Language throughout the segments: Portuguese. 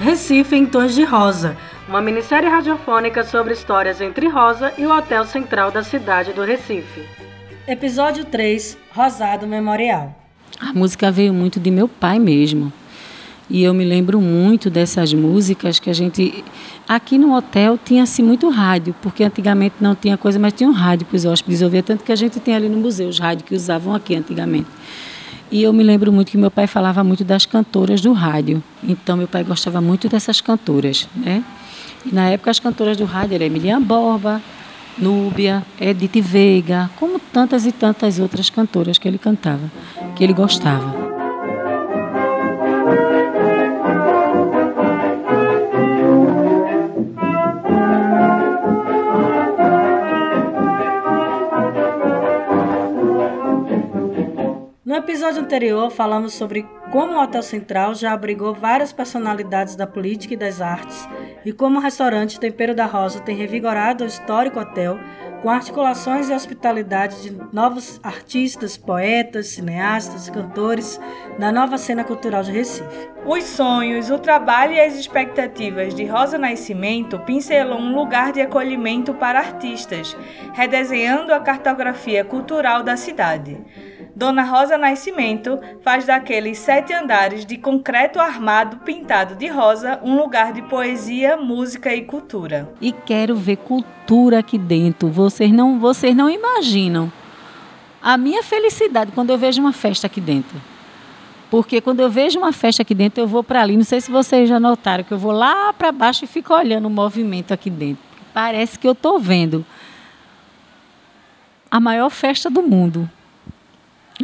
Recife em Tons de Rosa, uma minissérie radiofônica sobre histórias entre Rosa e o Hotel Central da cidade do Recife. Episódio 3 Rosado Memorial. A música veio muito de meu pai mesmo. E eu me lembro muito dessas músicas que a gente. Aqui no hotel tinha-se muito rádio, porque antigamente não tinha coisa, mas tinha um rádio para os hóspedes ouvir, tanto que a gente tem ali no museu os rádios que usavam aqui antigamente. E eu me lembro muito que meu pai falava muito das cantoras do rádio. Então meu pai gostava muito dessas cantoras, né? E na época as cantoras do rádio eram Emiliana Borba, Núbia, Edith Veiga, como tantas e tantas outras cantoras que ele cantava, que ele gostava. Episódio anterior, falamos sobre como o Hotel Central já abrigou várias personalidades da política e das artes e como o restaurante Tempero da Rosa tem revigorado o histórico hotel com articulações e hospitalidade de novos artistas, poetas, cineastas, cantores da nova cena cultural de Recife. Os sonhos, o trabalho e as expectativas de Rosa Nascimento pincelou um lugar de acolhimento para artistas, redesenhando a cartografia cultural da cidade. Dona Rosa Nascimento faz daqueles sete andares de concreto armado pintado de rosa um lugar de poesia, música e cultura. E quero ver cultura aqui dentro. Vocês não, vocês não imaginam a minha felicidade quando eu vejo uma festa aqui dentro. Porque quando eu vejo uma festa aqui dentro, eu vou para ali. Não sei se vocês já notaram que eu vou lá para baixo e fico olhando o movimento aqui dentro. Parece que eu estou vendo a maior festa do mundo.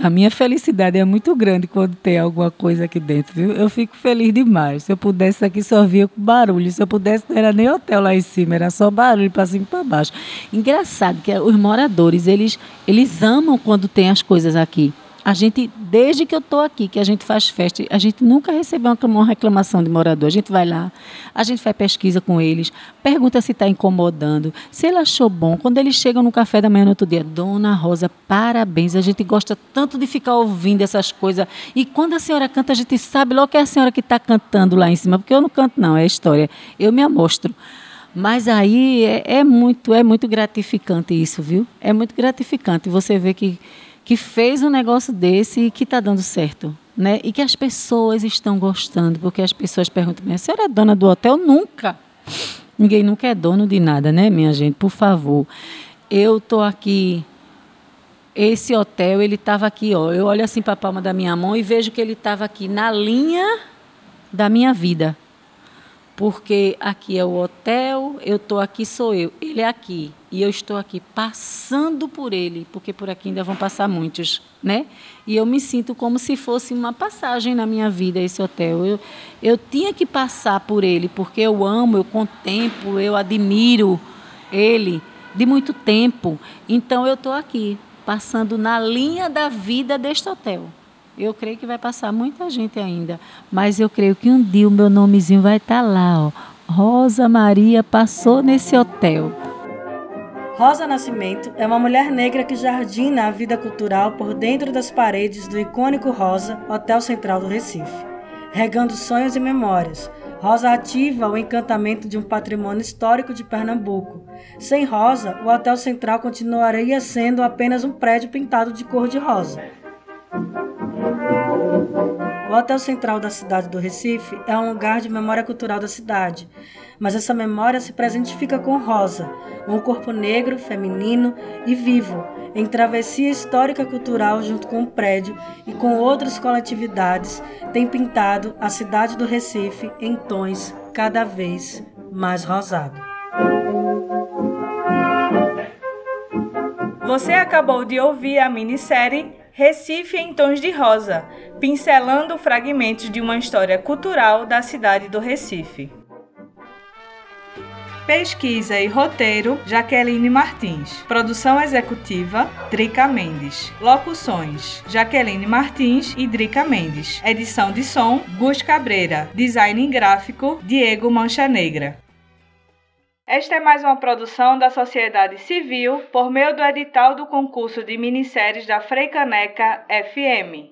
A minha felicidade é muito grande quando tem alguma coisa aqui dentro, viu? Eu fico feliz demais. Se eu pudesse aqui só via com barulho. Se eu pudesse não era nem hotel lá em cima, era só barulho para cima e para baixo. Engraçado que os moradores, eles eles amam quando tem as coisas aqui. A gente, desde que eu estou aqui, que a gente faz festa, a gente nunca recebeu uma reclamação de morador. A gente vai lá, a gente faz pesquisa com eles, pergunta se está incomodando, se ele achou bom. Quando eles chegam no café da manhã no outro dia, Dona Rosa, parabéns. A gente gosta tanto de ficar ouvindo essas coisas. E quando a senhora canta, a gente sabe logo que é a senhora que está cantando lá em cima, porque eu não canto, não, é história. Eu me amostro. Mas aí é, é muito, é muito gratificante isso, viu? É muito gratificante. Você vê que que fez um negócio desse e que está dando certo. Né? E que as pessoas estão gostando, porque as pessoas perguntam: a senhora é dona do hotel? Nunca. Ninguém nunca é dono de nada, né, minha gente? Por favor. Eu estou aqui. Esse hotel, ele estava aqui, ó. Eu olho assim para a palma da minha mão e vejo que ele estava aqui na linha da minha vida. Porque aqui é o hotel, eu estou aqui, sou eu. Ele é aqui. E eu estou aqui passando por ele, porque por aqui ainda vão passar muitos, né? E eu me sinto como se fosse uma passagem na minha vida esse hotel. Eu, eu tinha que passar por ele, porque eu amo, eu contemplo, eu admiro ele de muito tempo. Então eu estou aqui, passando na linha da vida deste hotel. Eu creio que vai passar muita gente ainda, mas eu creio que um dia o meu nomezinho vai estar tá lá, ó. Rosa Maria passou nesse hotel. Rosa Nascimento é uma mulher negra que jardina a vida cultural por dentro das paredes do icônico Rosa, Hotel Central do Recife, regando sonhos e memórias. Rosa ativa o encantamento de um patrimônio histórico de Pernambuco. Sem Rosa, o Hotel Central continuaria sendo apenas um prédio pintado de cor de rosa. O Hotel Central da cidade do Recife é um lugar de memória cultural da cidade, mas essa memória se presentifica com Rosa, um corpo negro, feminino e vivo, em travessia histórica cultural junto com o prédio e com outras coletividades, tem pintado a cidade do Recife em tons cada vez mais rosados. Você acabou de ouvir a minissérie Recife em Tons de Rosa, pincelando fragmentos de uma história cultural da cidade do Recife. Pesquisa e roteiro: Jaqueline Martins. Produção executiva: Drica Mendes. Locuções: Jaqueline Martins e Drica Mendes. Edição de som: Gus Cabreira. Design gráfico: Diego Mancha Negra. Esta é mais uma produção da sociedade civil por meio do edital do concurso de minisséries da Freicaneca FM.